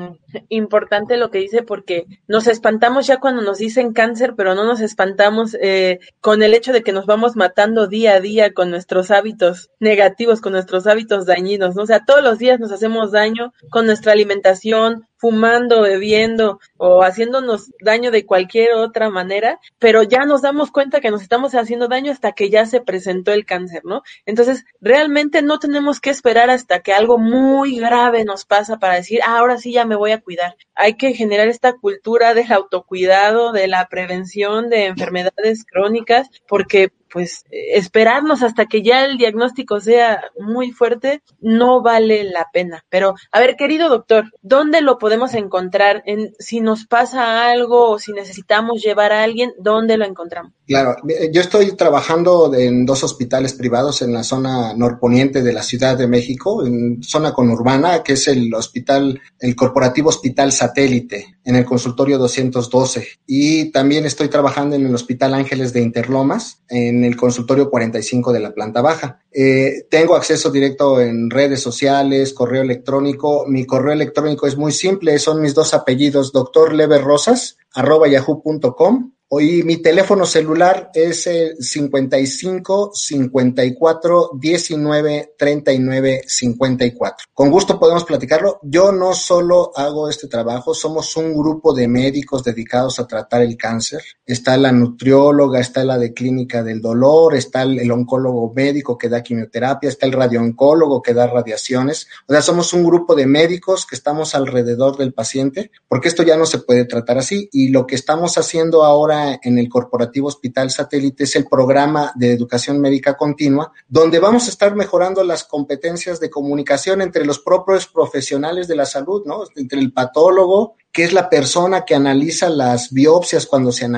importante lo que dice porque nos espantamos ya cuando nos dicen cáncer, pero no nos espantamos eh, con el hecho de que nos vamos matando día a día con nuestros hábitos negativos, con nuestros hábitos dañinos, ¿no? O sea, todos los días nos hacemos daño con nuestra alimentación, fumando, bebiendo o haciéndonos daño de cualquier otra manera, pero ya nos damos cuenta que nos estamos haciendo daño hasta que ya se presentó el cáncer, ¿no? Entonces, realmente no tenemos que esperar hasta que algo muy grave nos pasa para decir, ah, ahora sí ya me voy a cuidar. Hay que generar esta cultura del autocuidado, de la prevención de enfermedades crónicas, porque pues esperarnos hasta que ya el diagnóstico sea muy fuerte no vale la pena. Pero, a ver, querido doctor, ¿dónde lo podemos encontrar? En, si nos pasa algo o si necesitamos llevar a alguien, ¿dónde lo encontramos? Claro, yo estoy trabajando en dos hospitales privados en la zona norponiente de la Ciudad de México, en zona conurbana, que es el hospital, el Corporativo Hospital Satélite, en el consultorio 212. Y también estoy trabajando en el Hospital Ángeles de Interlomas, en en el consultorio 45 de la planta baja. Eh, tengo acceso directo en redes sociales, correo electrónico. Mi correo electrónico es muy simple, son mis dos apellidos, doctor Rosas, arroba yahoo.com Hoy mi teléfono celular es el 55 54 19 39 54. Con gusto podemos platicarlo. Yo no solo hago este trabajo, somos un grupo de médicos dedicados a tratar el cáncer. Está la nutrióloga, está la de clínica del dolor, está el, oncólogo médico que da quimioterapia, está el radiooncólogo que da radiaciones. O sea, somos un grupo de médicos que estamos alrededor del paciente, porque esto ya no se puede tratar así. Y lo que estamos haciendo ahora en el Corporativo Hospital Satélite es el programa de educación médica continua, donde vamos a estar mejorando las competencias de comunicación entre los propios profesionales de la salud, ¿no? Entre el patólogo, que es la persona que analiza las biopsias cuando se,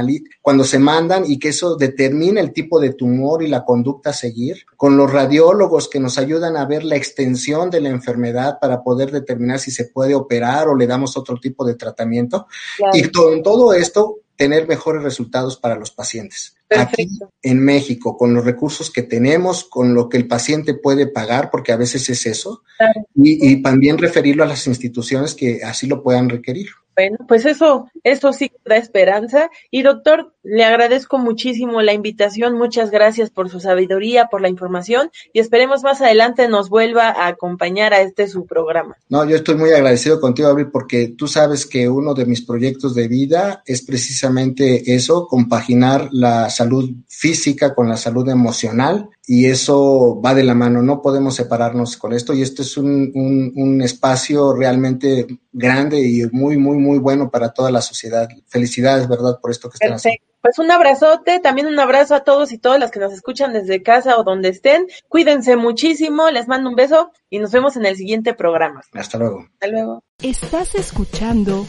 cuando se mandan y que eso determina el tipo de tumor y la conducta a seguir, con los radiólogos que nos ayudan a ver la extensión de la enfermedad para poder determinar si se puede operar o le damos otro tipo de tratamiento. Y con todo esto tener mejores resultados para los pacientes. Aquí en México, con los recursos que tenemos, con lo que el paciente puede pagar, porque a veces es eso, y, y también referirlo a las instituciones que así lo puedan requerir. Bueno, pues eso, eso sí da esperanza. Y doctor, le agradezco muchísimo la invitación. Muchas gracias por su sabiduría, por la información y esperemos más adelante nos vuelva a acompañar a este su programa. No, yo estoy muy agradecido contigo, Abril, porque tú sabes que uno de mis proyectos de vida es precisamente eso, compaginar la salud física con la salud emocional y eso va de la mano, no podemos separarnos con esto y esto es un, un, espacio realmente grande y muy, muy, muy bueno para toda la sociedad. Felicidades, ¿verdad? Por esto que están haciendo. Pues un abrazote, también un abrazo a todos y todas las que nos escuchan desde casa o donde estén. Cuídense muchísimo, les mando un beso y nos vemos en el siguiente programa. Hasta luego. Hasta luego. Estás escuchando